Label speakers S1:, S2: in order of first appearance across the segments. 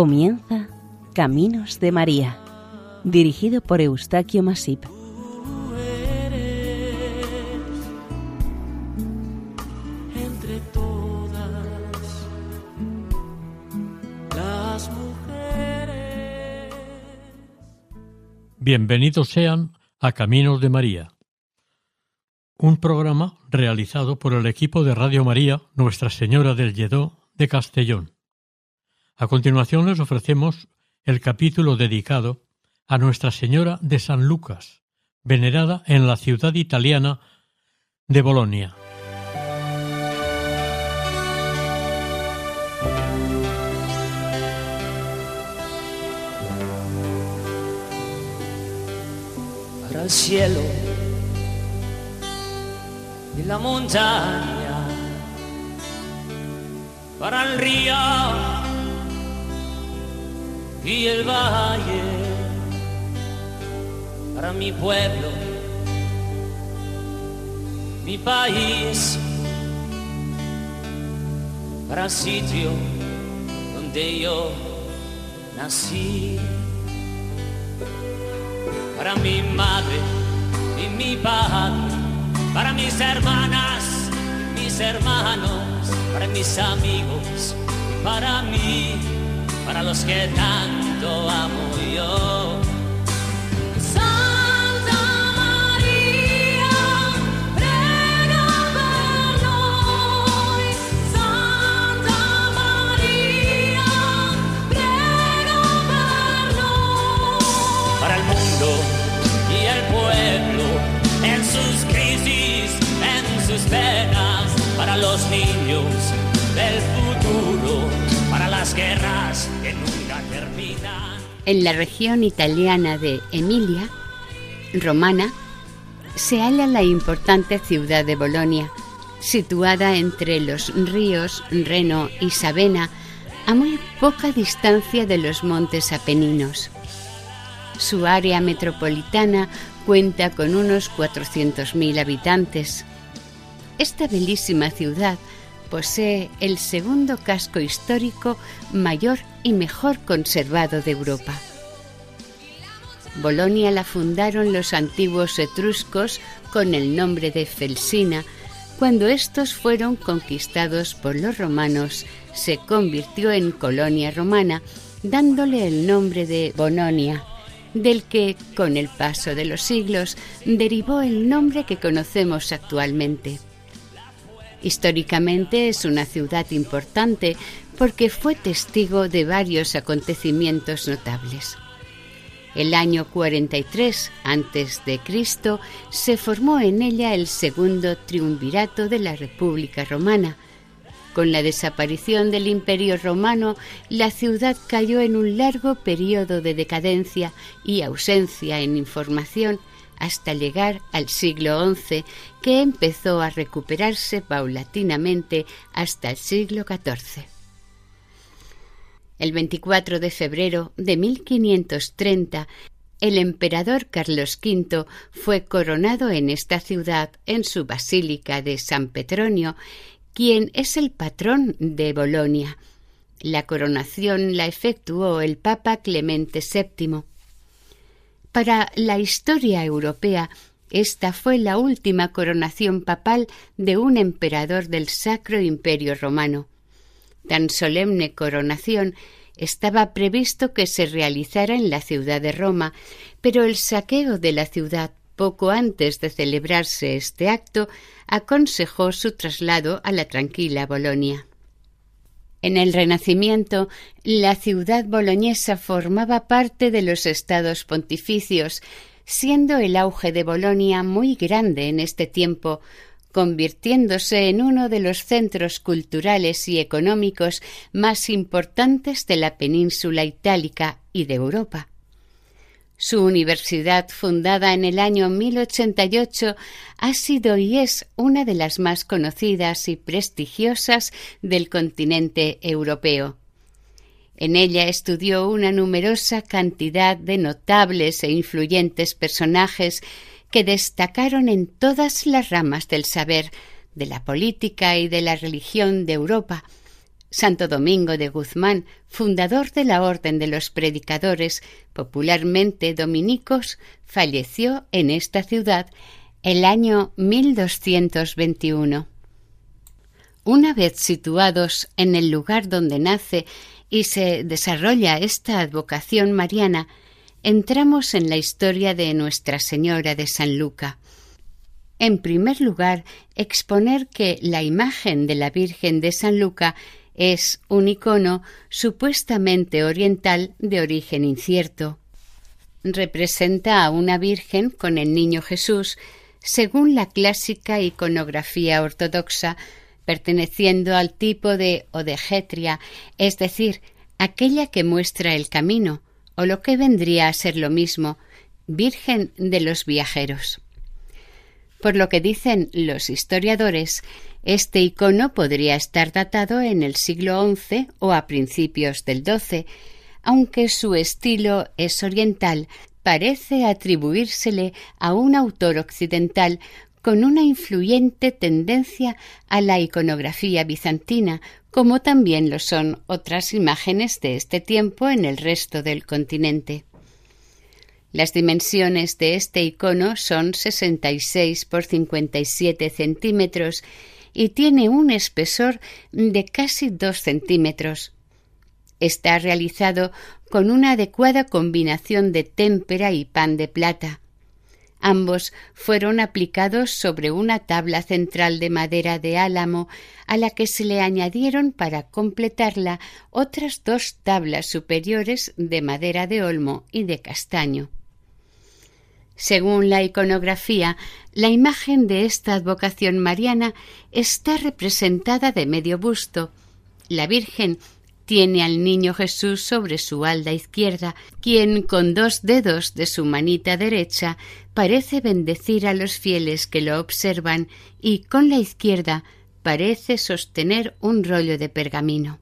S1: Comienza Caminos de María, dirigido por Eustaquio Masip.
S2: Entre todas las mujeres.
S3: Bienvenidos sean a Caminos de María, un programa realizado por el equipo de Radio María Nuestra Señora del Lledó de Castellón. A continuación les ofrecemos el capítulo dedicado a Nuestra Señora de San Lucas, venerada en la ciudad italiana de Bolonia.
S2: para el cielo y la montaña, para el río y el valle, para mi pueblo, mi país, para el sitio donde yo nací para mi madre y mi padre, para mis hermanas y mis hermanos, para mis amigos para mí, para los que tanto amo yo.
S4: Santa María, prega per noi. Santa María, prega per noi.
S2: para el mundo y el pueblo, en sus crisis, en sus penas, para los niños del futuro, para las guerras.
S5: En la región italiana de Emilia, romana, se halla la importante ciudad de Bolonia, situada entre los ríos Reno y Sabena, a muy poca distancia de los montes Apeninos. Su área metropolitana cuenta con unos 400.000 habitantes. Esta bellísima ciudad posee el segundo casco histórico mayor y mejor conservado de Europa. Bolonia la fundaron los antiguos etruscos con el nombre de Felsina. Cuando estos fueron conquistados por los romanos, se convirtió en colonia romana, dándole el nombre de Bononia, del que, con el paso de los siglos, derivó el nombre que conocemos actualmente. Históricamente es una ciudad importante porque fue testigo de varios acontecimientos notables. El año 43 antes de Cristo se formó en ella el segundo triunvirato de la República Romana. Con la desaparición del Imperio Romano, la ciudad cayó en un largo periodo de decadencia y ausencia en información hasta llegar al siglo XI, que empezó a recuperarse paulatinamente hasta el siglo XIV. El 24 de febrero de 1530, el emperador Carlos V fue coronado en esta ciudad en su basílica de San Petronio, quien es el patrón de Bolonia. La coronación la efectuó el Papa Clemente VII. Para la historia europea, esta fue la última coronación papal de un emperador del Sacro Imperio Romano. Tan solemne coronación estaba previsto que se realizara en la ciudad de Roma, pero el saqueo de la ciudad poco antes de celebrarse este acto aconsejó su traslado a la tranquila Bolonia. En el Renacimiento, la ciudad boloñesa formaba parte de los estados pontificios, siendo el auge de Bolonia muy grande en este tiempo, convirtiéndose en uno de los centros culturales y económicos más importantes de la península itálica y de Europa. Su universidad, fundada en el año 1088, ha sido y es una de las más conocidas y prestigiosas del continente europeo. En ella estudió una numerosa cantidad de notables e influyentes personajes que destacaron en todas las ramas del saber, de la política y de la religión de Europa. Santo Domingo de Guzmán, fundador de la Orden de los Predicadores, popularmente dominicos, falleció en esta ciudad el año 1221. Una vez situados en el lugar donde nace y se desarrolla esta advocación mariana, entramos en la historia de Nuestra Señora de San Luca. En primer lugar, exponer que la imagen de la Virgen de San Luca es un icono supuestamente oriental de origen incierto. Representa a una Virgen con el Niño Jesús, según la clásica iconografía ortodoxa, perteneciendo al tipo de odegetria, es decir, aquella que muestra el camino, o lo que vendría a ser lo mismo, Virgen de los viajeros. Por lo que dicen los historiadores, este icono podría estar datado en el siglo XI o a principios del XII, aunque su estilo es oriental, parece atribuírsele a un autor occidental con una influyente tendencia a la iconografía bizantina, como también lo son otras imágenes de este tiempo en el resto del continente. Las dimensiones de este icono son 66 por 57 centímetros y tiene un espesor de casi dos centímetros. Está realizado con una adecuada combinación de témpera y pan de plata. Ambos fueron aplicados sobre una tabla central de madera de álamo a la que se le añadieron para completarla otras dos tablas superiores de madera de olmo y de castaño. Según la iconografía, la imagen de esta advocación mariana está representada de medio busto. La Virgen tiene al niño Jesús sobre su alda izquierda, quien con dos dedos de su manita derecha parece bendecir a los fieles que lo observan y con la izquierda parece sostener un rollo de pergamino.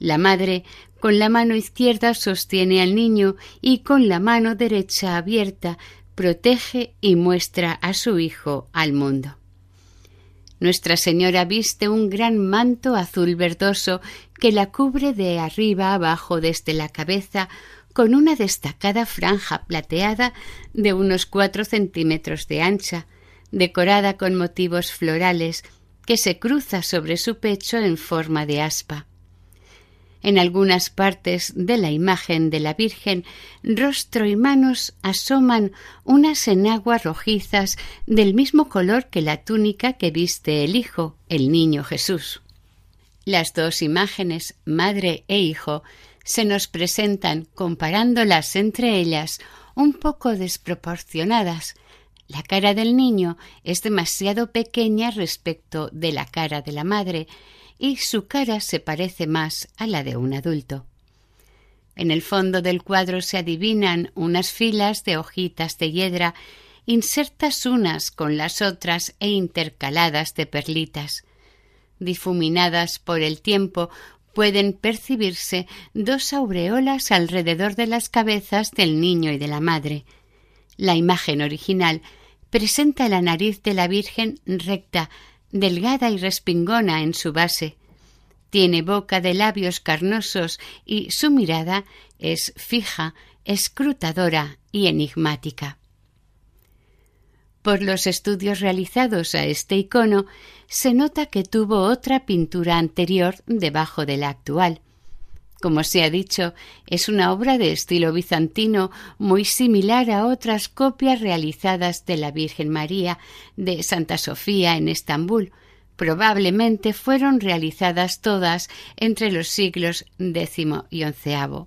S5: La madre con la mano izquierda sostiene al niño y con la mano derecha abierta protege y muestra a su hijo al mundo. Nuestra Señora viste un gran manto azul verdoso que la cubre de arriba abajo desde la cabeza con una destacada franja plateada de unos cuatro centímetros de ancha, decorada con motivos florales, que se cruza sobre su pecho en forma de aspa. En algunas partes de la imagen de la Virgen, rostro y manos asoman unas enaguas rojizas del mismo color que la túnica que viste el Hijo, el Niño Jesús. Las dos imágenes, madre e hijo, se nos presentan, comparándolas entre ellas, un poco desproporcionadas. La cara del niño es demasiado pequeña respecto de la cara de la madre, y su cara se parece más a la de un adulto. En el fondo del cuadro se adivinan unas filas de hojitas de hiedra insertas unas con las otras e intercaladas de perlitas. Difuminadas por el tiempo, pueden percibirse dos aureolas alrededor de las cabezas del niño y de la madre. La imagen original presenta la nariz de la Virgen recta, delgada y respingona en su base. Tiene boca de labios carnosos y su mirada es fija, escrutadora y enigmática. Por los estudios realizados a este icono, se nota que tuvo otra pintura anterior debajo de la actual. Como se ha dicho, es una obra de estilo bizantino muy similar a otras copias realizadas de la Virgen María de Santa Sofía en Estambul. Probablemente fueron realizadas todas entre los siglos X y XI.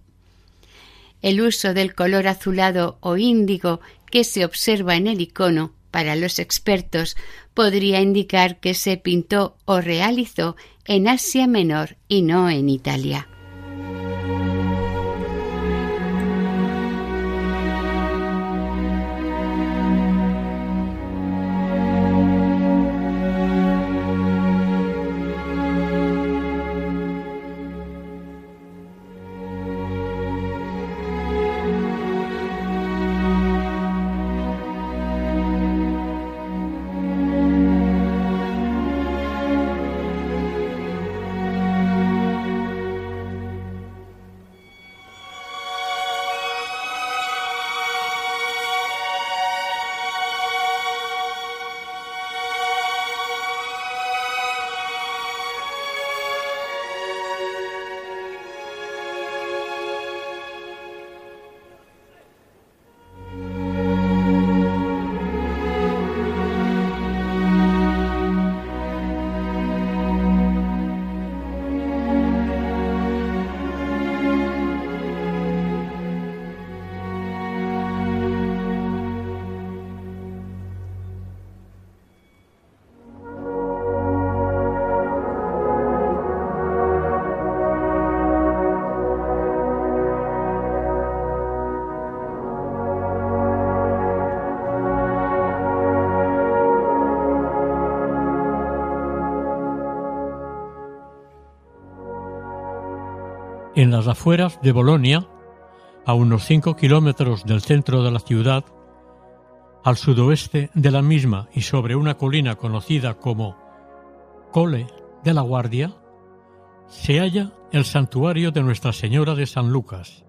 S5: El uso del color azulado o índigo que se observa en el icono para los expertos podría indicar que se pintó o realizó en Asia Menor y no en Italia.
S3: En las afueras de Bolonia, a unos 5 kilómetros del centro de la ciudad, al sudoeste de la misma y sobre una colina conocida como Cole de la Guardia, se halla el santuario de Nuestra Señora de San Lucas,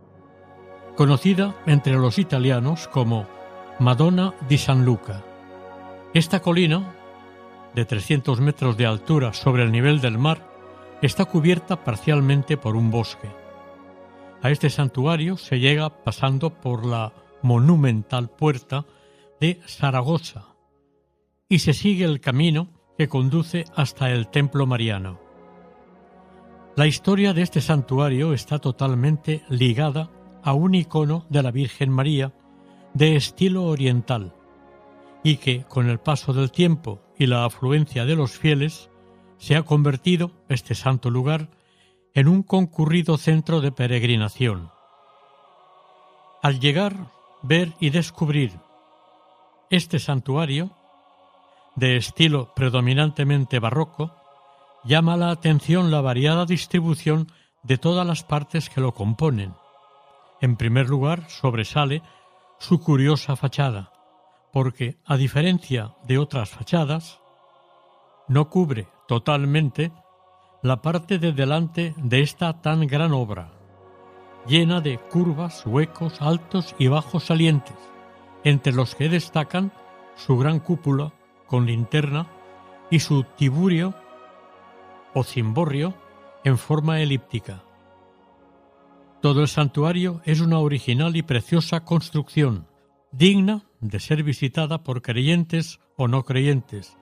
S3: conocida entre los italianos como Madonna di San Luca. Esta colina, de 300 metros de altura sobre el nivel del mar, está cubierta parcialmente por un bosque. A este santuario se llega pasando por la monumental puerta de Zaragoza y se sigue el camino que conduce hasta el templo mariano. La historia de este santuario está totalmente ligada a un icono de la Virgen María de estilo oriental y que con el paso del tiempo y la afluencia de los fieles se ha convertido este santo lugar en un concurrido centro de peregrinación. Al llegar, ver y descubrir este santuario, de estilo predominantemente barroco, llama la atención la variada distribución de todas las partes que lo componen. En primer lugar, sobresale su curiosa fachada, porque, a diferencia de otras fachadas, no cubre totalmente la parte de delante de esta tan gran obra, llena de curvas, huecos, altos y bajos salientes, entre los que destacan su gran cúpula con linterna y su tiburio o cimborrio en forma elíptica. Todo el santuario es una original y preciosa construcción, digna de ser visitada por creyentes o no creyentes,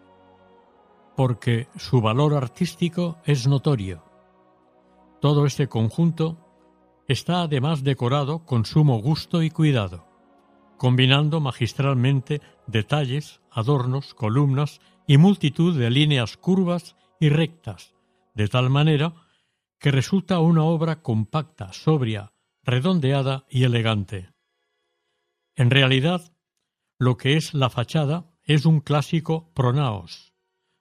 S3: porque su valor artístico es notorio. Todo este conjunto está además decorado con sumo gusto y cuidado, combinando magistralmente detalles, adornos, columnas y multitud de líneas curvas y rectas, de tal manera que resulta una obra compacta, sobria, redondeada y elegante. En realidad, lo que es la fachada es un clásico pronaos,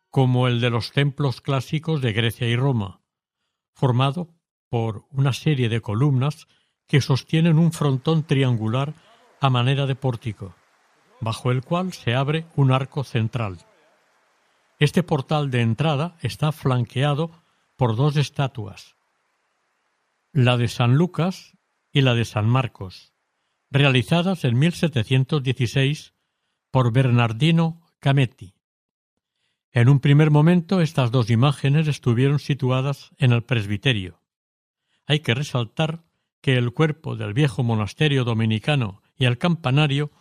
S3: como el de los templos clásicos de Grecia y Roma, formado por una serie de columnas que sostienen un frontón triangular a manera de pórtico, bajo el cual se abre un arco central. Este portal de entrada está flanqueado por dos estatuas, la de San Lucas y la de San Marcos, realizadas en 1716 por Bernardino Cametti. En un primer momento estas dos imágenes estuvieron situadas en el presbiterio. Hay que resaltar que el cuerpo del viejo monasterio dominicano y el campanario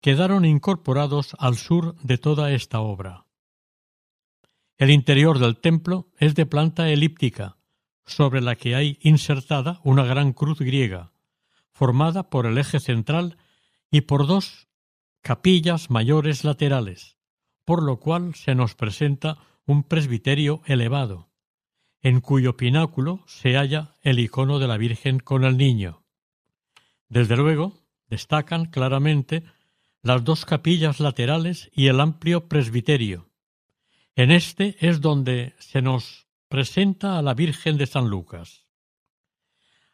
S3: quedaron incorporados al sur de toda esta obra. El interior del templo es de planta elíptica, sobre la que hay insertada una gran cruz griega, formada por el eje central y por dos capillas mayores laterales, por lo cual se nos presenta un presbiterio elevado, en cuyo pináculo se halla el icono de la Virgen con el niño. Desde luego, destacan claramente las dos capillas laterales y el amplio presbiterio, en este es donde se nos presenta a la Virgen de San Lucas.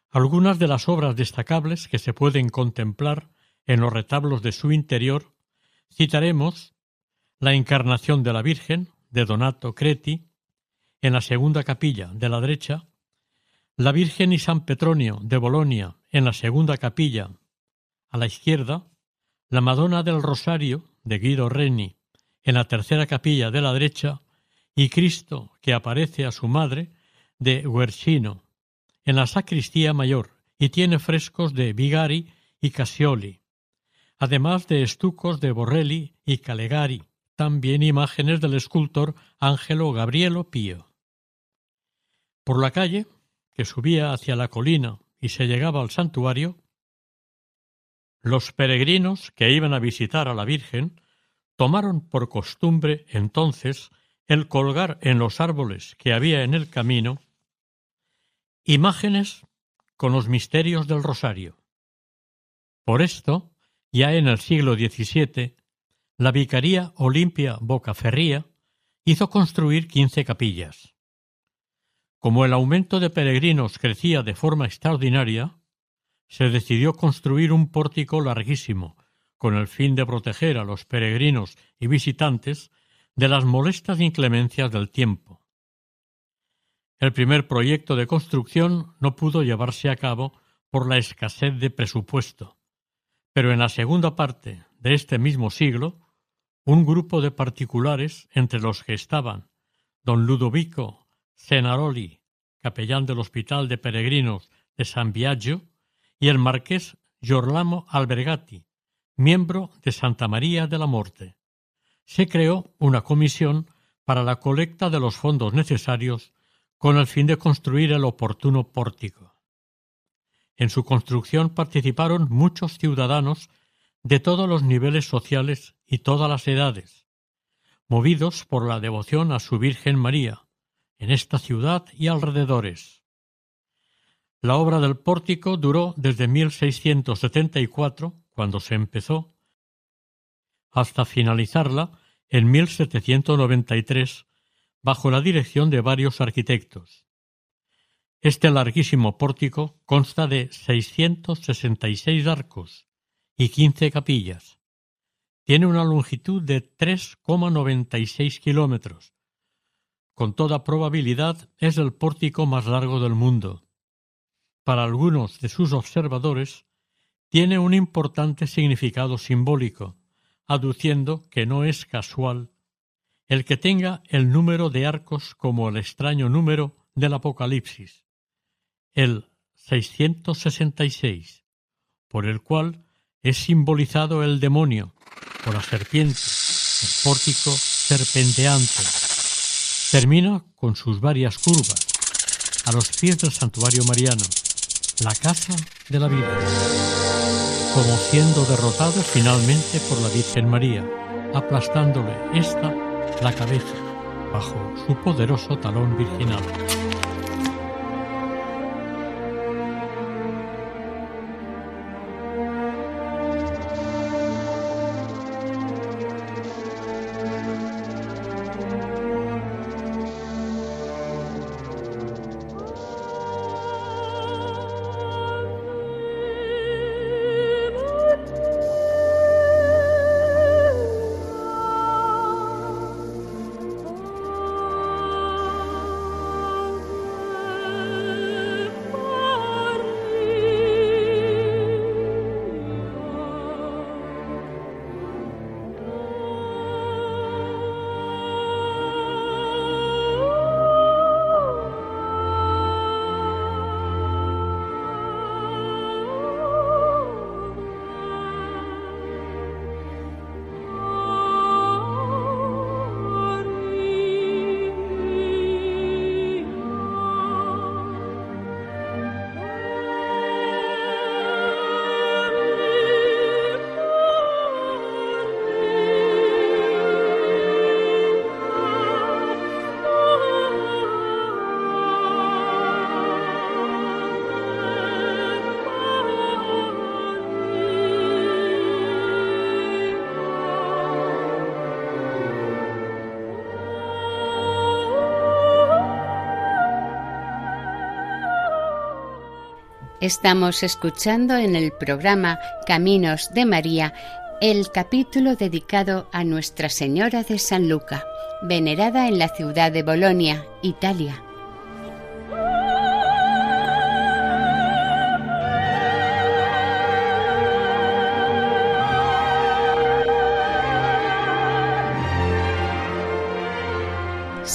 S3: Algunas de las obras destacables que se pueden contemplar en los retablos de su interior citaremos la Encarnación de la Virgen de Donato Creti en la segunda capilla de la derecha, la Virgen y San Petronio de Bolonia en la segunda capilla a la izquierda, la Madonna del Rosario de Guido Reni en la tercera capilla de la derecha. Y Cristo que aparece a su madre de Guercino en la sacristía mayor y tiene frescos de Vigari y Cassioli, además de estucos de Borrelli y Calegari, también imágenes del escultor Ángelo Gabrielo Pío. Por la calle, que subía hacia la colina y se llegaba al santuario, los peregrinos que iban a visitar a la Virgen tomaron por costumbre entonces el colgar en los árboles que había en el camino imágenes con los misterios del rosario. Por esto, ya en el siglo XVII, la Vicaría Olimpia Bocaferría hizo construir quince capillas. Como el aumento de peregrinos crecía de forma extraordinaria, se decidió construir un pórtico larguísimo, con el fin de proteger a los peregrinos y visitantes de las molestas inclemencias del tiempo. El primer proyecto de construcción no pudo llevarse a cabo por la escasez de presupuesto, pero en la segunda parte de este mismo siglo, un grupo de particulares, entre los que estaban don Ludovico Cenaroli, capellán del Hospital de Peregrinos de San Biagio, y el marqués Giorlamo Albergati, miembro de Santa María de la Morte. Se creó una comisión para la colecta de los fondos necesarios con el fin de construir el oportuno pórtico. En su construcción participaron muchos ciudadanos de todos los niveles sociales y todas las edades, movidos por la devoción a su Virgen María, en esta ciudad y alrededores. La obra del pórtico duró desde 1674, cuando se empezó, hasta finalizarla en 1793, bajo la dirección de varios arquitectos. Este larguísimo pórtico consta de 666 arcos y 15 capillas. Tiene una longitud de 3,96 kilómetros. Con toda probabilidad es el pórtico más largo del mundo. Para algunos de sus observadores, tiene un importante significado simbólico, aduciendo que no es casual el que tenga el número de arcos como el extraño número del Apocalipsis, el 666, por el cual es simbolizado el demonio, o la serpiente, el pórtico serpenteante. Termina con sus varias curvas, a los pies del santuario mariano, la casa de la vida, como siendo derrotado finalmente por la Virgen María, aplastándole esta la cabeza bajo su poderoso talón virginal.
S5: Estamos escuchando en el programa Caminos de María el capítulo dedicado a Nuestra Señora de San Luca, venerada en la ciudad de Bolonia, Italia.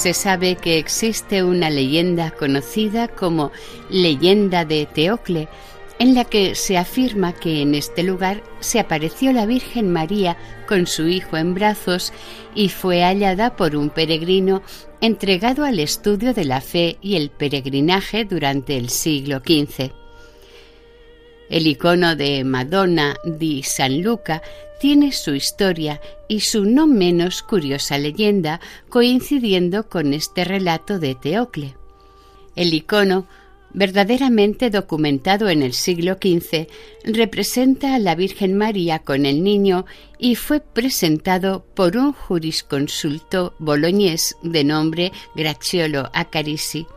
S5: Se sabe que existe una leyenda conocida como leyenda de Teocle, en la que se afirma que en este lugar se apareció la Virgen María con su hijo en brazos y fue hallada por un peregrino entregado al estudio de la fe y el peregrinaje durante el siglo XV. El icono de Madonna di San Luca tiene su historia y su no menos curiosa leyenda coincidiendo con este relato de Teocle. El icono, verdaderamente documentado en el siglo XV, representa a la Virgen María con el niño y fue presentado por un jurisconsulto boloñés de nombre Graciolo Acarisi.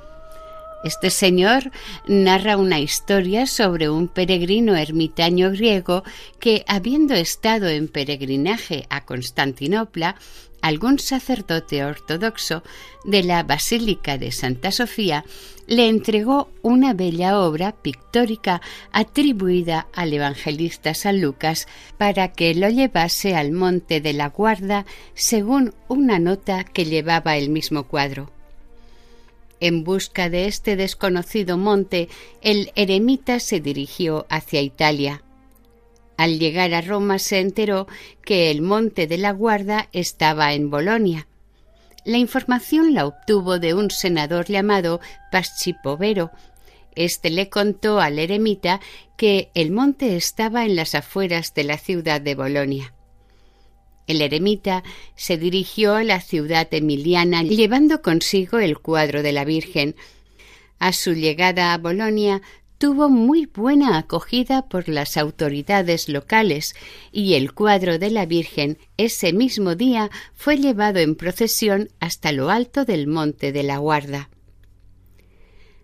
S5: Este señor narra una historia sobre un peregrino ermitaño griego que, habiendo estado en peregrinaje a Constantinopla, algún sacerdote ortodoxo de la Basílica de Santa Sofía le entregó una bella obra pictórica atribuida al evangelista San Lucas para que lo llevase al monte de la guarda según una nota que llevaba el mismo cuadro. En busca de este desconocido monte, el eremita se dirigió hacia Italia. Al llegar a Roma se enteró que el monte de la Guarda estaba en Bolonia. La información la obtuvo de un senador llamado Paschipovero. Este le contó al eremita que el monte estaba en las afueras de la ciudad de Bolonia. El eremita se dirigió a la ciudad emiliana llevando consigo el cuadro de la Virgen. A su llegada a Bolonia tuvo muy buena acogida por las autoridades locales y el cuadro de la Virgen ese mismo día fue llevado en procesión hasta lo alto del monte de la Guarda.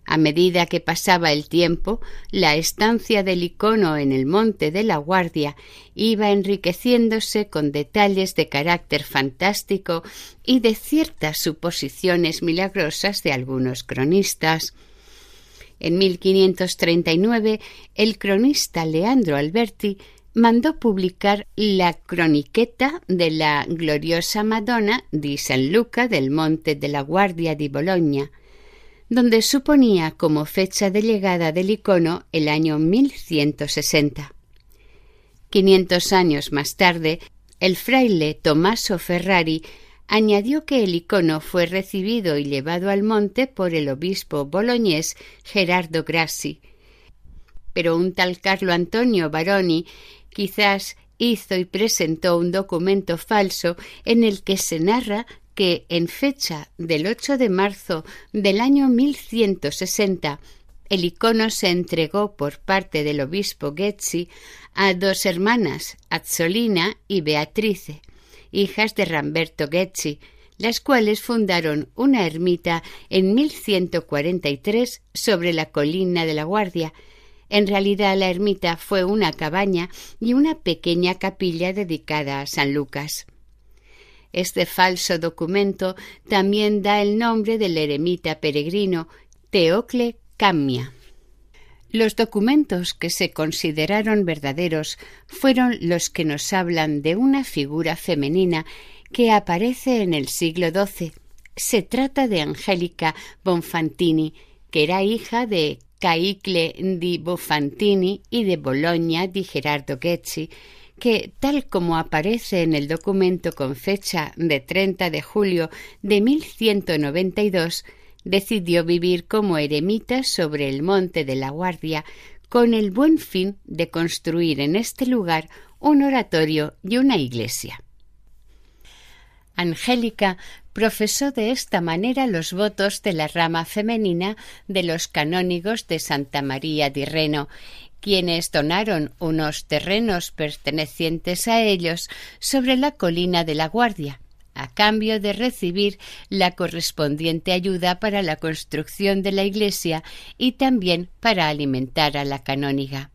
S5: A medida que pasaba el tiempo, la estancia del icono en el monte de la Guardia iba enriqueciéndose con detalles de carácter fantástico y de ciertas suposiciones milagrosas de algunos cronistas. En 1539, el cronista Leandro Alberti mandó publicar la croniqueta de la gloriosa Madonna di San Luca del Monte de la Guardia di Bologna, donde suponía como fecha de llegada del icono el año 1160. Quinientos años más tarde, el fraile Tommaso Ferrari añadió que el icono fue recibido y llevado al monte por el obispo boloñés Gerardo Grassi. Pero un tal Carlo Antonio Baroni quizás hizo y presentó un documento falso en el que se narra que en fecha del 8 de marzo del año 1160 el icono se entregó por parte del obispo Getzi a dos hermanas, Azzolina y Beatrice, hijas de Ramberto Getzi, las cuales fundaron una ermita en 1143 sobre la colina de la Guardia. En realidad la ermita fue una cabaña y una pequeña capilla dedicada a San Lucas. Este falso documento también da el nombre del eremita peregrino Teocle Cammia. Los documentos que se consideraron verdaderos fueron los que nos hablan de una figura femenina que aparece en el siglo XII. Se trata de Angélica Bonfantini, que era hija de Caicle di Bonfantini y de Bologna di Gerardo Getzi, que, tal como aparece en el documento con fecha de 30 de julio de 1192, decidió vivir como eremita sobre el monte de la Guardia, con el buen fin de construir en este lugar un oratorio y una iglesia. Angélica profesó de esta manera los votos de la rama femenina de los canónigos de Santa María di Reno, quienes donaron unos terrenos pertenecientes a ellos sobre la colina de la Guardia, a cambio de recibir la correspondiente ayuda para la construcción de la iglesia y también para alimentar a la canóniga.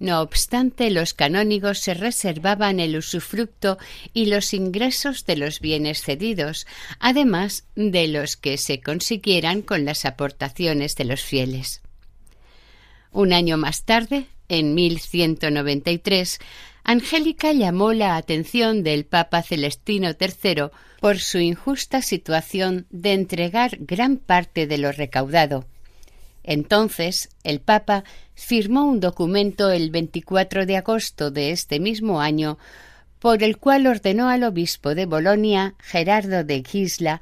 S5: No obstante, los canónigos se reservaban el usufructo y los ingresos de los bienes cedidos, además de los que se consiguieran con las aportaciones de los fieles. Un año más tarde, en 1193, Angélica llamó la atención del Papa Celestino III por su injusta situación de entregar gran parte de lo recaudado. Entonces, el Papa firmó un documento el 24 de agosto de este mismo año por el cual ordenó al obispo de Bolonia, Gerardo de Gisla,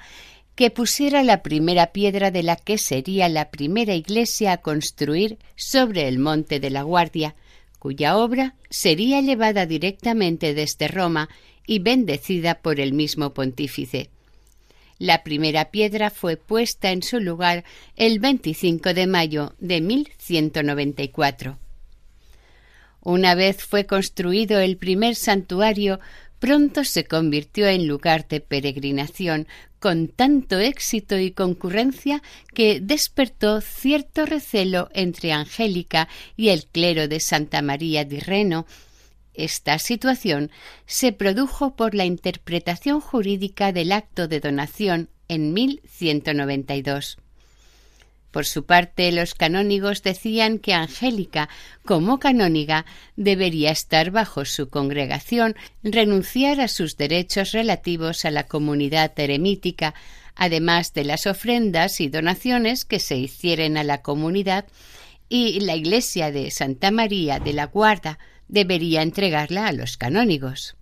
S5: que pusiera la primera piedra de la que sería la primera iglesia a construir sobre el monte de la Guardia, cuya obra sería llevada directamente desde Roma y bendecida por el mismo pontífice. La primera piedra fue puesta en su lugar el 25 de mayo de 1194. Una vez fue construido el primer santuario, pronto se convirtió en lugar de peregrinación con tanto éxito y concurrencia que despertó cierto recelo entre Angélica y el clero de Santa María di Reno. Esta situación se produjo por la interpretación jurídica del acto de donación en 1192. Por su parte, los canónigos decían que Angélica, como canóniga, debería estar bajo su congregación, renunciar a sus derechos relativos a la comunidad eremítica, además de las ofrendas y donaciones que se hicieren a la comunidad, y la iglesia de Santa María de la Guarda debería entregarla a los canónigos.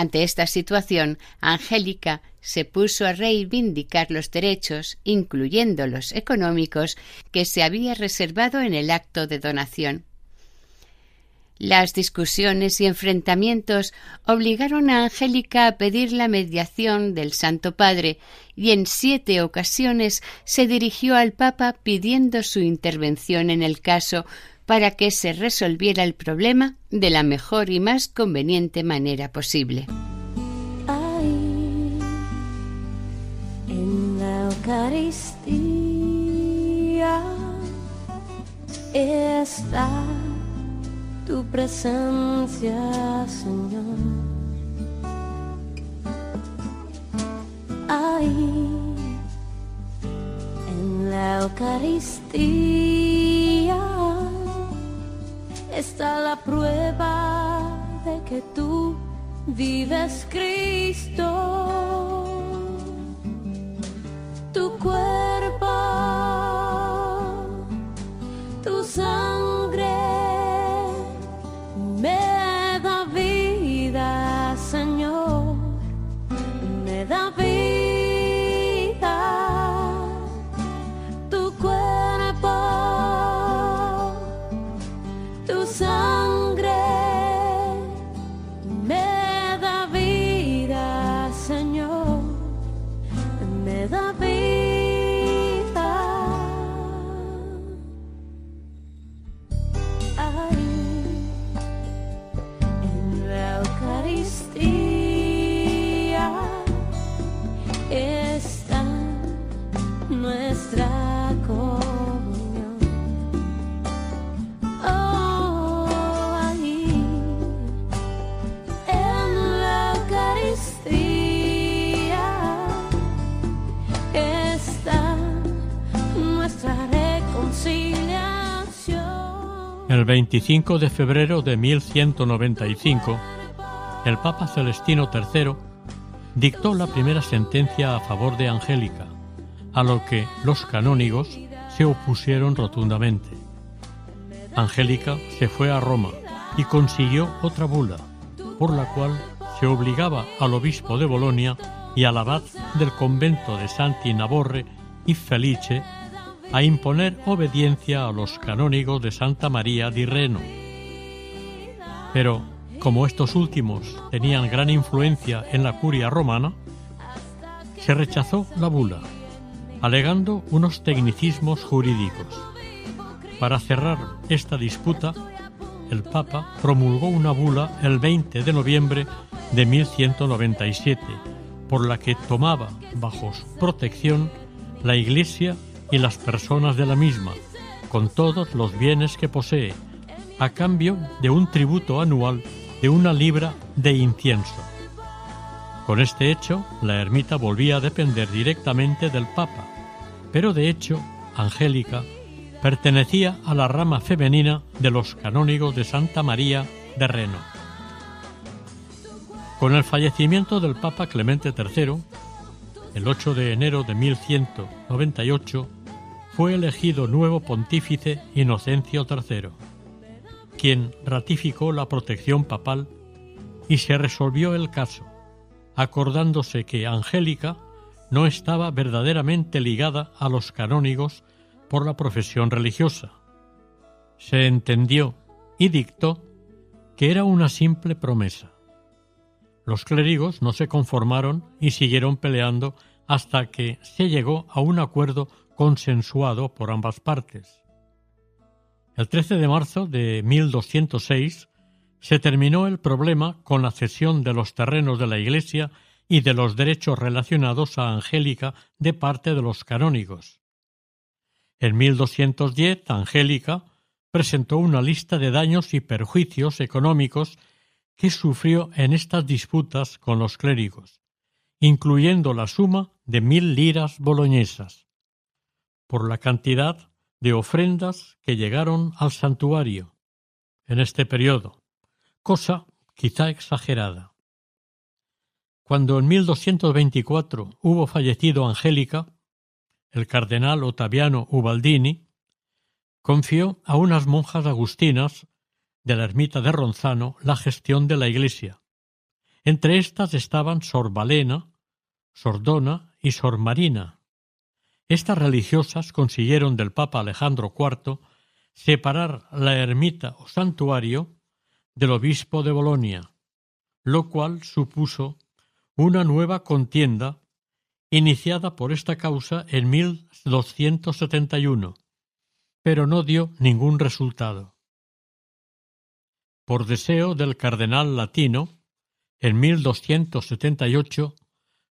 S5: Ante esta situación, Angélica se puso a reivindicar los derechos, incluyendo los económicos, que se había reservado en el acto de donación. Las discusiones y enfrentamientos obligaron a Angélica a pedir la mediación del Santo Padre y en siete ocasiones se dirigió al Papa pidiendo su intervención en el caso para que se resolviera el problema de la mejor y más conveniente manera posible.
S6: Ahí, en la Eucaristía, está tu presencia, Señor. Ahí, en la Eucaristía, está la prueba de que tú vives Cristo.
S3: 25 de febrero de 1195, el Papa Celestino III dictó la primera sentencia a favor de Angélica, a lo que los canónigos se opusieron rotundamente. Angélica se fue a Roma y consiguió otra bula, por la cual se obligaba al obispo de Bolonia y al abad del convento de Santi Naborre y Felice a imponer obediencia a los canónigos de Santa María di Reno. Pero, como estos últimos tenían gran influencia en la curia romana, se rechazó la bula, alegando unos tecnicismos jurídicos. Para cerrar esta disputa, el Papa promulgó una bula el 20 de noviembre de 1197, por la que tomaba bajo su protección la Iglesia y las personas de la misma, con todos los bienes que posee, a cambio de un tributo anual de una libra de incienso. Con este hecho, la ermita volvía a depender directamente del Papa, pero de hecho, Angélica pertenecía a la rama femenina de los canónigos de Santa María de Reno. Con el fallecimiento del Papa Clemente III, el 8 de enero de 1198, fue elegido nuevo pontífice Inocencio III, quien ratificó la protección papal y se resolvió el caso, acordándose que Angélica no estaba verdaderamente ligada a los canónigos por la profesión religiosa. Se entendió y dictó que era una simple promesa. Los clérigos no se conformaron y siguieron peleando hasta que se llegó a un acuerdo consensuado por ambas partes. El 13 de marzo de 1206 se terminó el problema con la cesión de los terrenos de la Iglesia y de los derechos relacionados a Angélica de parte de los canónigos. En 1210, Angélica presentó una lista de daños y perjuicios económicos que sufrió en estas disputas con los clérigos, incluyendo la suma de mil liras boloñesas, por la cantidad de ofrendas que llegaron al santuario en este periodo, cosa quizá exagerada. Cuando en 1224 hubo fallecido Angélica, el cardenal Ottaviano Ubaldini confió a unas monjas agustinas de la ermita de Ronzano la gestión de la iglesia. Entre estas estaban Sor Valena, Sor Dona y Sor Marina. Estas religiosas consiguieron del Papa Alejandro IV separar la ermita o santuario del obispo de Bolonia, lo cual supuso una nueva contienda iniciada por esta causa en 1271, pero no dio ningún resultado. Por deseo del cardenal latino, en 1278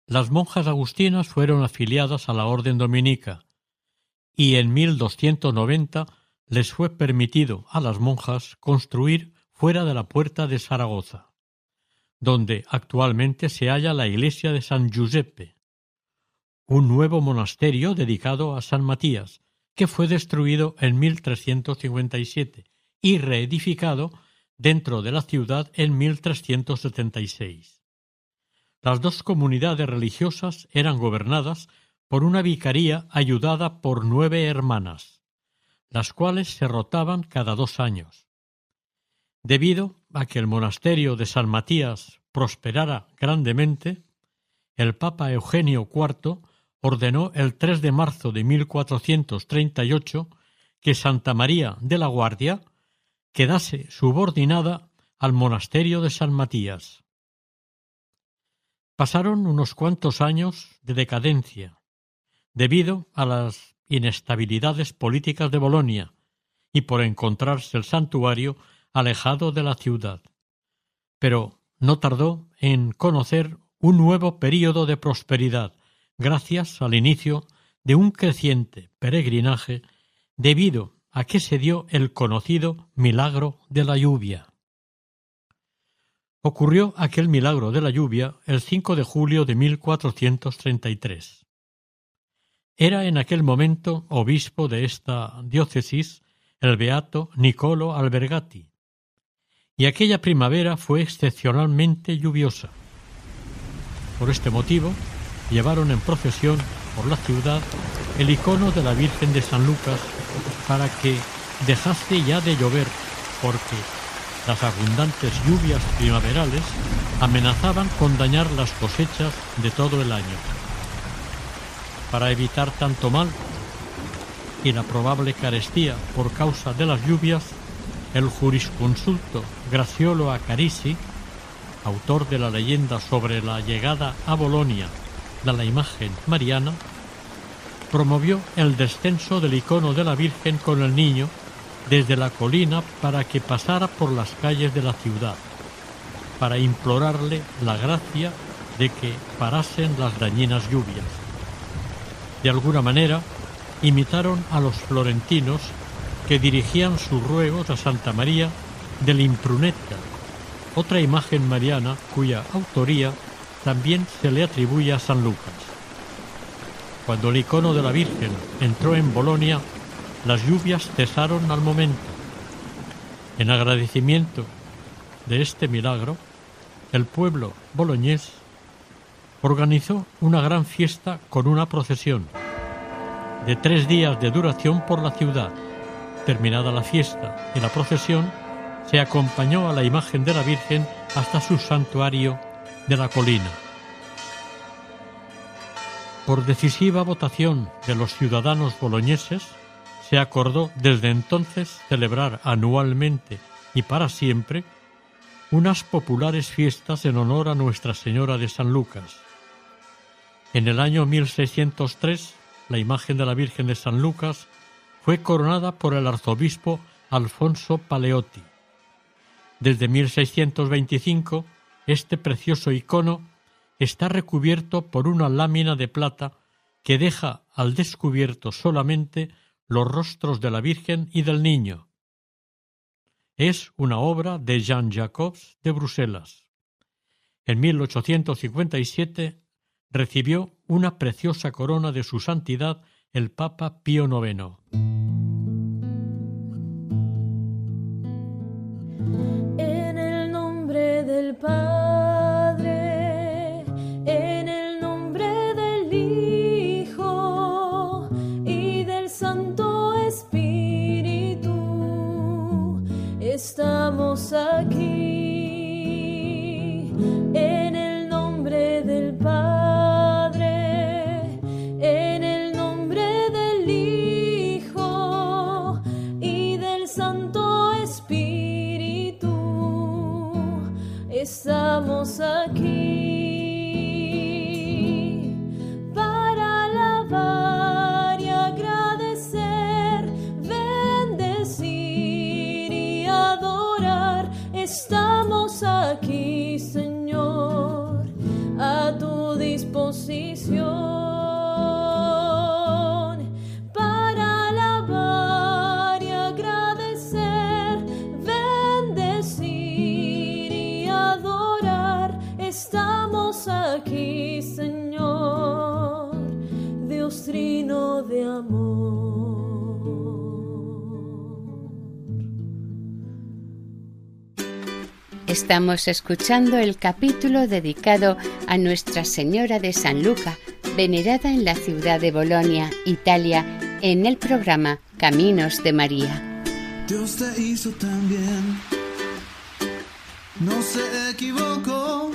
S3: las monjas agustinas fueron afiliadas a la orden dominica y en 1290 les fue permitido a las monjas construir fuera de la puerta de Zaragoza, donde actualmente se halla la iglesia de San Giuseppe, un nuevo monasterio dedicado a San Matías, que fue destruido en 1357 y reedificado dentro de la ciudad en 1376. Las dos comunidades religiosas eran gobernadas por una vicaría ayudada por nueve hermanas, las cuales se rotaban cada dos años. Debido a que el monasterio de San Matías prosperara grandemente, el Papa Eugenio IV ordenó el 3 de marzo de 1438 que Santa María de la Guardia quedase subordinada al monasterio de San Matías. Pasaron unos cuantos años de decadencia, debido a las inestabilidades políticas de Bolonia y por encontrarse el santuario alejado de la ciudad. Pero no tardó en conocer un nuevo período de prosperidad, gracias al inicio de un creciente peregrinaje debido a que se dio el conocido milagro de la lluvia. Ocurrió aquel milagro de la lluvia el 5 de julio de 1433. Era en aquel momento obispo de esta diócesis el beato Nicolo Albergati, y aquella primavera fue excepcionalmente lluviosa. Por este motivo, llevaron en procesión por la ciudad el icono de la Virgen de San Lucas para que dejase ya de llover, porque las abundantes lluvias primaverales amenazaban con dañar las cosechas de todo el año. Para evitar tanto mal y la probable carestía por causa de las lluvias, el jurisconsulto Graciolo Acarisi, autor de la leyenda sobre la llegada a Bolonia de la imagen mariana, promovió el descenso del icono de la Virgen con el niño desde la colina para que pasara por las calles de la ciudad, para implorarle la gracia de que parasen las dañinas lluvias. De alguna manera, imitaron a los florentinos que dirigían sus ruegos a Santa María del Impruneta, otra imagen mariana cuya autoría también se le atribuye a San Lucas. Cuando el icono de la Virgen entró en Bolonia, las lluvias cesaron al momento. En agradecimiento de este milagro, el pueblo boloñés organizó una gran fiesta con una procesión de tres días de duración por la ciudad. Terminada la fiesta y la procesión, se acompañó a la imagen de la Virgen hasta su santuario de la colina. Por decisiva votación de los ciudadanos boloñeses, se acordó desde entonces celebrar anualmente y para siempre unas populares fiestas en honor a Nuestra Señora de San Lucas. En el año 1603, la imagen de la Virgen de San Lucas fue coronada por el arzobispo Alfonso Paleotti Desde 1625, este precioso icono está recubierto por una lámina de plata que deja al descubierto solamente los rostros de la Virgen y del Niño. Es una obra de Jean Jacobs de Bruselas. En 1857 recibió una preciosa corona de su santidad el Papa Pío IX.
S6: En el nombre del Padre, Estamos
S5: escuchando el capítulo dedicado a Nuestra Señora de San Luca, venerada en la ciudad de Bolonia, Italia, en el programa Caminos de María.
S7: Dios te hizo también. No se equivocó.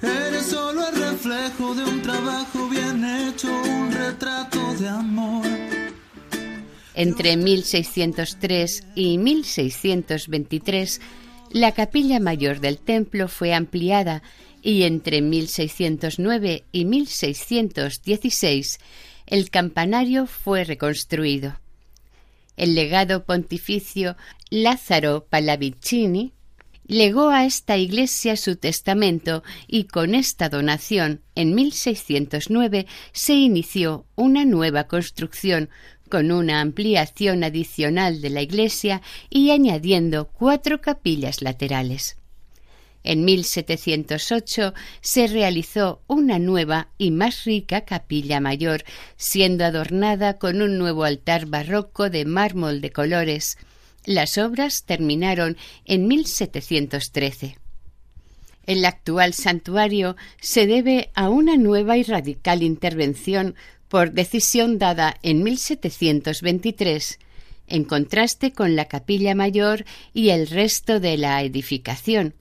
S7: Eres solo el reflejo de un trabajo bien hecho, un retrato de amor.
S5: Entre 1603 y 1623, la capilla mayor del templo fue ampliada y entre 1609 y 1616 el campanario fue reconstruido. El legado pontificio Lázaro Pallavicini legó a esta iglesia su testamento y con esta donación, en 1609, se inició una nueva construcción con una ampliación adicional de la iglesia y añadiendo cuatro capillas laterales. En 1708 se realizó una nueva y más rica capilla mayor, siendo adornada con un nuevo altar barroco de mármol de colores. Las obras terminaron en 1713. El actual santuario se debe a una nueva y radical intervención por decisión dada en 1723, en contraste con la capilla mayor y el resto de la edificación.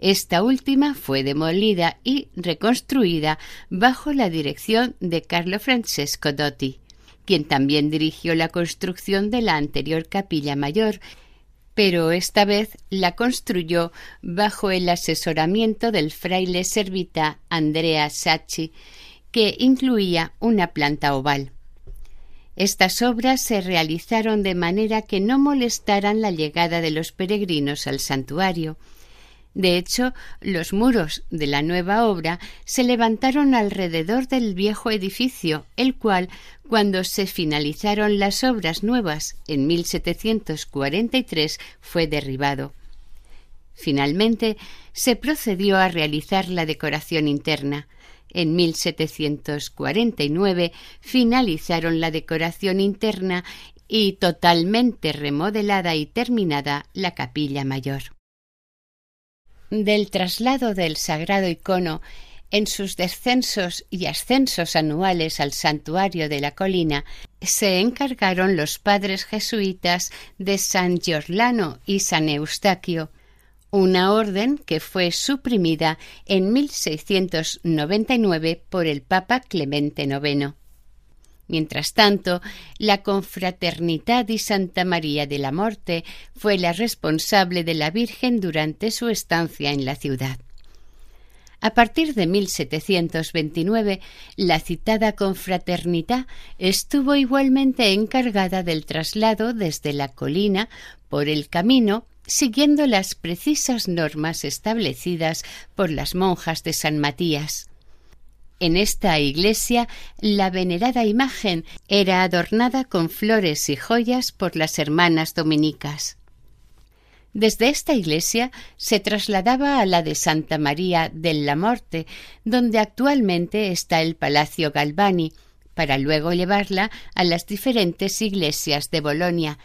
S5: Esta última fue demolida y reconstruida bajo la dirección de Carlo Francesco Dotti, quien también dirigió la construcción de la anterior capilla mayor, pero esta vez la construyó bajo el asesoramiento del fraile servita Andrea Sacchi, que incluía una planta oval. Estas obras se realizaron de manera que no molestaran la llegada de los peregrinos al santuario. De hecho, los muros de la nueva obra se levantaron alrededor del viejo edificio, el cual, cuando se finalizaron las obras nuevas en 1743, fue derribado. Finalmente, se procedió a realizar la decoración interna. En 1749 finalizaron la decoración interna y totalmente remodelada y terminada la capilla mayor. Del traslado del sagrado icono en sus descensos y ascensos anuales al santuario de la colina se encargaron los padres jesuitas de San Giorlano y San Eustaquio, una orden que fue suprimida en 1699 por el Papa Clemente IX. Mientras tanto, la Confraternidad y Santa María de la Morte fue la responsable de la Virgen durante su estancia en la ciudad. A partir de 1729, la citada confraternidad estuvo igualmente encargada del traslado desde la colina por el camino siguiendo las precisas normas establecidas por las monjas de San Matías. En esta iglesia la venerada imagen era adornada con flores y joyas por las hermanas dominicas. Desde esta iglesia se trasladaba a la de Santa María della Morte, donde actualmente está el Palacio Galvani, para luego llevarla a las diferentes iglesias de Bolonia,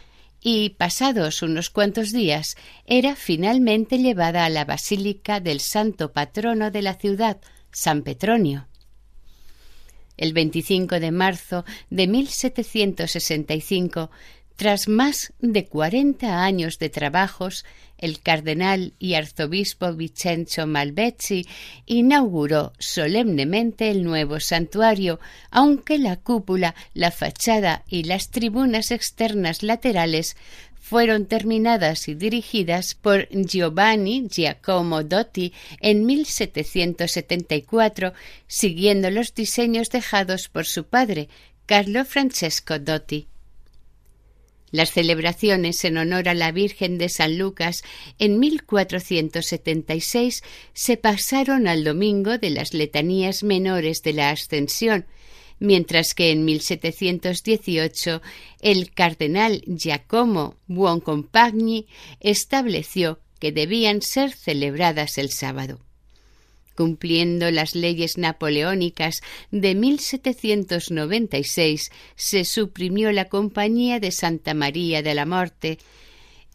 S5: y pasados unos cuantos días era finalmente llevada a la Basílica del Santo Patrono de la ciudad, San Petronio. El 25 de marzo de 1765 tras más de cuarenta años de trabajos, el cardenal y arzobispo Vincenzo Malvezzi inauguró solemnemente el nuevo santuario, aunque la cúpula, la fachada y las tribunas externas laterales fueron terminadas y dirigidas por Giovanni Giacomo Dotti en 1774, siguiendo los diseños dejados por su padre, Carlo Francesco Dotti. Las celebraciones en honor a la Virgen de San Lucas en 1476 se pasaron al domingo de las letanías menores de la Ascensión, mientras que en 1718 el cardenal Giacomo Buoncompagni estableció que debían ser celebradas el sábado cumpliendo las leyes napoleónicas de 1796, se suprimió la Compañía de Santa María de la Morte.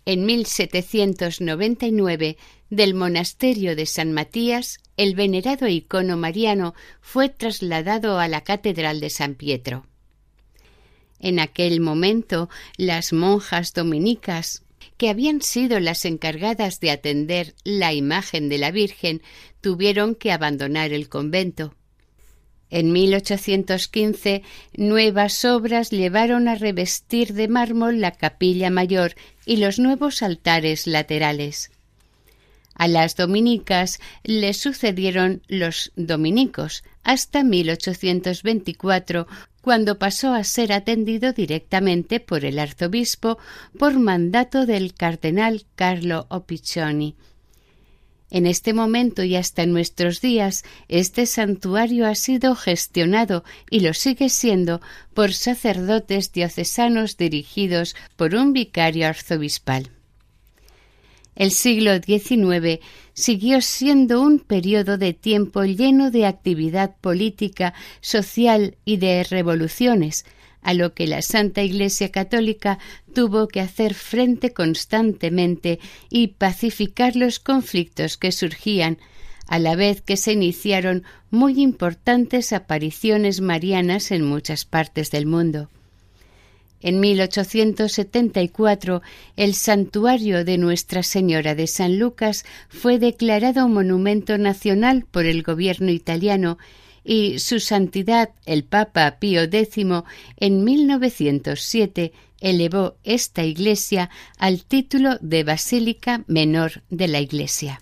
S5: En 1799, del monasterio de San Matías, el venerado icono mariano fue trasladado a la Catedral de San Pietro. En aquel momento, las monjas dominicas que habían sido las encargadas de atender la imagen de la Virgen, tuvieron que abandonar el convento. En 1815 nuevas obras llevaron a revestir de mármol la capilla mayor y los nuevos altares laterales. A las dominicas le sucedieron los dominicos hasta 1824, cuando pasó a ser atendido directamente por el arzobispo por mandato del cardenal Carlo Opiccioni. En este momento y hasta nuestros días, este santuario ha sido gestionado y lo sigue siendo por sacerdotes diocesanos dirigidos por un vicario arzobispal. El siglo XIX siguió siendo un periodo de tiempo lleno de actividad política, social y de revoluciones, a lo que la Santa Iglesia Católica tuvo que hacer frente constantemente y pacificar los conflictos que surgían, a la vez que se iniciaron muy importantes apariciones marianas en muchas partes del mundo. En 1874 el santuario de Nuestra Señora de San Lucas fue declarado monumento nacional por el gobierno italiano y su santidad el Papa Pío X en 1907 elevó esta iglesia al título de Basílica Menor de la Iglesia.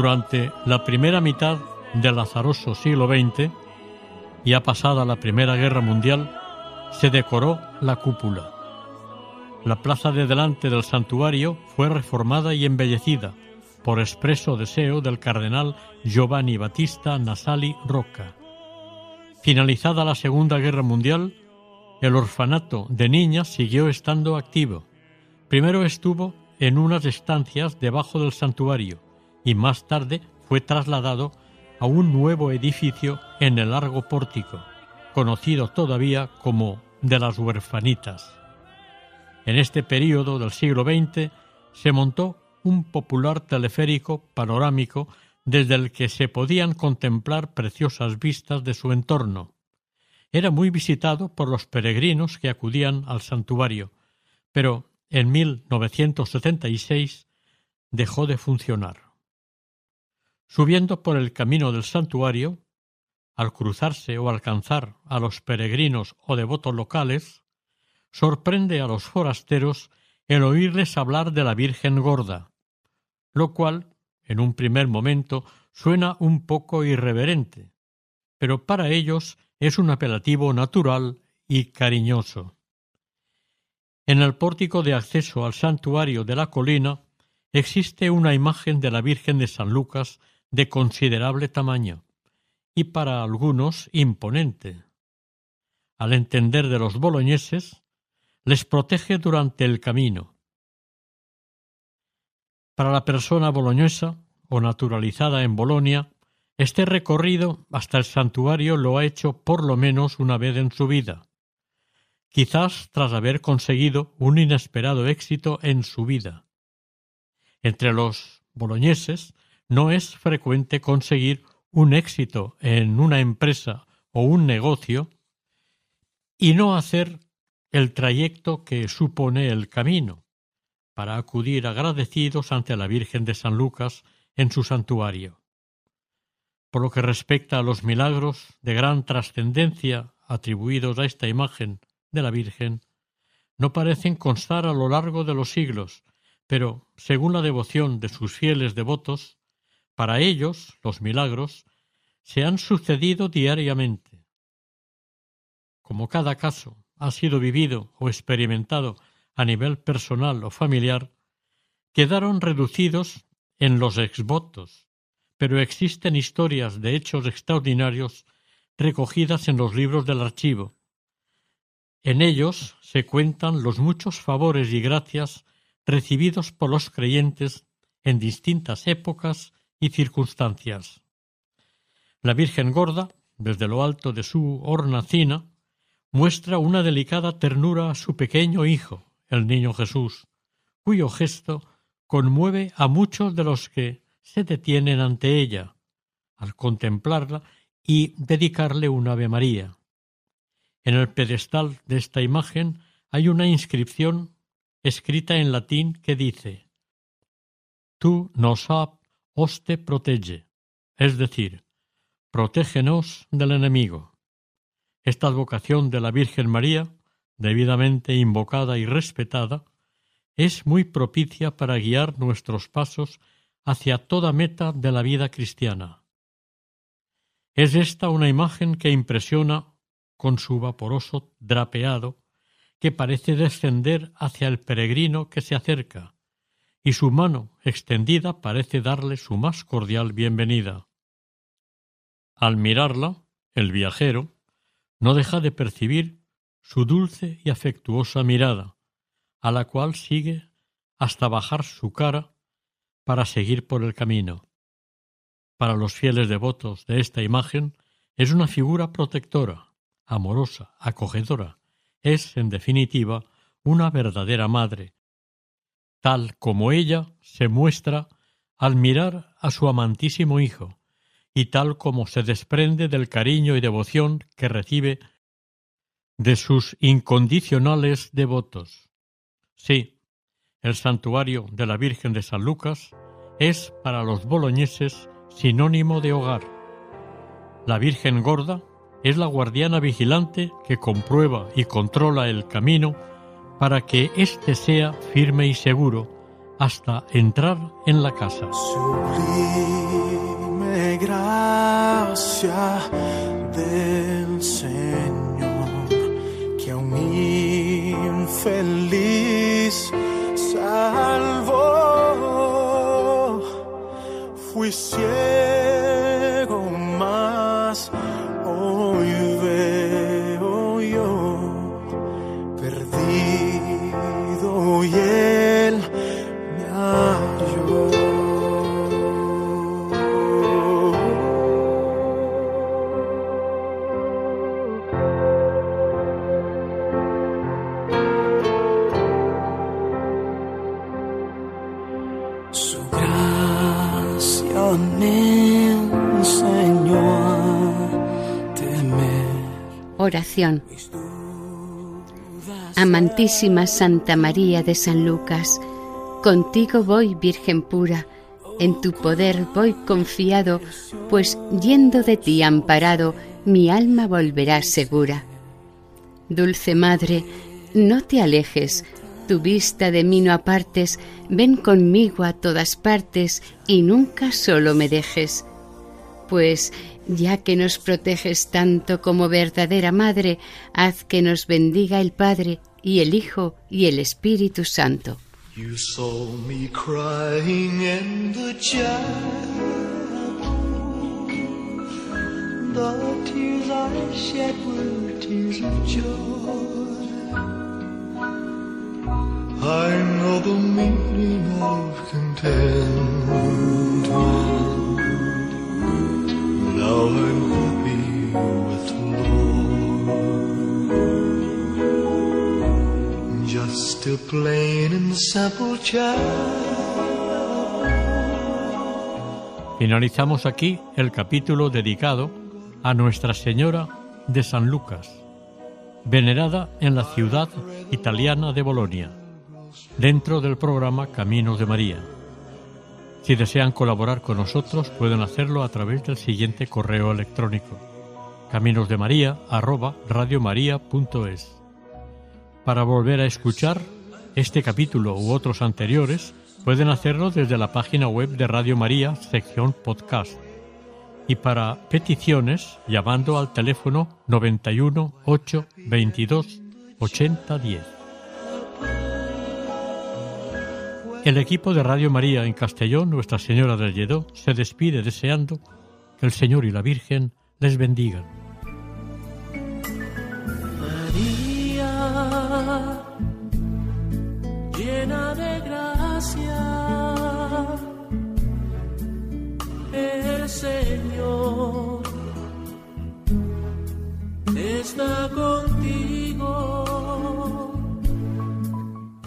S3: Durante la primera mitad del azaroso siglo XX, ya pasada la Primera Guerra Mundial, se decoró la cúpula. La plaza de delante del santuario fue reformada y embellecida por expreso deseo del cardenal Giovanni Battista Nasali Rocca. Finalizada la Segunda Guerra Mundial, el orfanato de niñas siguió estando activo. Primero estuvo en unas estancias debajo del santuario y más tarde fue trasladado a un nuevo edificio en el largo pórtico, conocido todavía como de las huerfanitas. En este período del siglo XX se montó un popular teleférico panorámico desde el que se podían contemplar preciosas vistas de su entorno. Era muy visitado por los peregrinos que acudían al santuario, pero en 1976 dejó de funcionar. Subiendo por el camino del santuario, al cruzarse o alcanzar a los peregrinos o devotos locales, sorprende a los forasteros el oírles hablar de la Virgen gorda, lo cual, en un primer momento, suena un poco irreverente, pero para ellos es un apelativo natural y cariñoso. En el pórtico de acceso al santuario de la colina existe una imagen de la Virgen de San Lucas de considerable tamaño y para algunos imponente. Al entender de los boloñeses, les protege durante el camino. Para la persona boloñesa o naturalizada en Bolonia, este recorrido hasta el santuario lo ha hecho por lo menos una vez en su vida, quizás tras haber conseguido un inesperado éxito en su vida. Entre los boloñeses no es frecuente conseguir un éxito en una empresa o un negocio y no hacer el trayecto que supone el camino, para acudir agradecidos ante la Virgen de San Lucas en su santuario. Por lo que respecta a los milagros de gran trascendencia atribuidos a esta imagen de la Virgen, no parecen constar a lo largo de los siglos, pero, según la devoción de sus fieles devotos, para ellos los milagros se han sucedido diariamente. Como cada caso ha sido vivido o experimentado a nivel personal o familiar, quedaron reducidos en los exvotos, pero existen historias de hechos extraordinarios recogidas en los libros del archivo. En ellos se cuentan los muchos favores y gracias recibidos por los creyentes en distintas épocas y circunstancias. La Virgen Gorda, desde lo alto de su hornacina, muestra una delicada ternura a su pequeño hijo, el niño Jesús, cuyo gesto conmueve a muchos de los que se detienen ante ella, al contemplarla y dedicarle un Ave María. En el pedestal de esta imagen hay una inscripción escrita en latín que dice Tú nos ab oste protege, es decir, protégenos del enemigo. Esta advocación de la Virgen María, debidamente invocada y respetada, es muy propicia para guiar nuestros pasos hacia toda meta de la vida cristiana. Es esta una imagen que impresiona con su vaporoso drapeado que parece descender hacia el peregrino que se acerca, y su mano extendida parece darle su más cordial bienvenida. Al mirarla, el viajero no deja de percibir su dulce y afectuosa mirada, a la cual sigue hasta bajar su cara para seguir por el camino. Para los fieles devotos de esta imagen es una figura protectora, amorosa, acogedora, es, en definitiva, una verdadera madre, tal como ella se muestra al mirar a su amantísimo hijo, y tal como se desprende del cariño y devoción que recibe de sus incondicionales devotos. Sí, el santuario de la Virgen de San Lucas es para los boloñeses sinónimo de hogar. La Virgen gorda es la guardiana vigilante que comprueba y controla el camino para que éste sea firme y seguro, hasta entrar en la casa.
S8: Sublime gracia del Señor, que a un infeliz salvó. Fui ciego,
S5: Amantísima Santa María de San Lucas, contigo voy, Virgen pura, en tu poder voy confiado, pues yendo de ti amparado, mi alma volverá segura. Dulce Madre, no te alejes, tu vista de mí no apartes, ven conmigo a todas partes y nunca solo me dejes. Pues ya que nos proteges tanto como verdadera Madre, haz que nos bendiga el Padre y el Hijo y el Espíritu Santo.
S8: I know the of.
S3: Finalizamos aquí el capítulo dedicado a Nuestra Señora de San Lucas, venerada en la ciudad italiana de Bolonia, dentro del programa Caminos de María. Si desean colaborar con nosotros, pueden hacerlo a través del siguiente correo electrónico: caminosdemaria@radiomaria.es. Para volver a escuchar este capítulo u otros anteriores, pueden hacerlo desde la página web de Radio María, sección podcast. Y para peticiones, llamando al teléfono 91 8 22 80 10. El equipo de Radio María en Castellón, Nuestra Señora del Lledó, se despide deseando que el Señor y la Virgen les bendigan.
S6: María, llena de gracia, el Señor está contigo.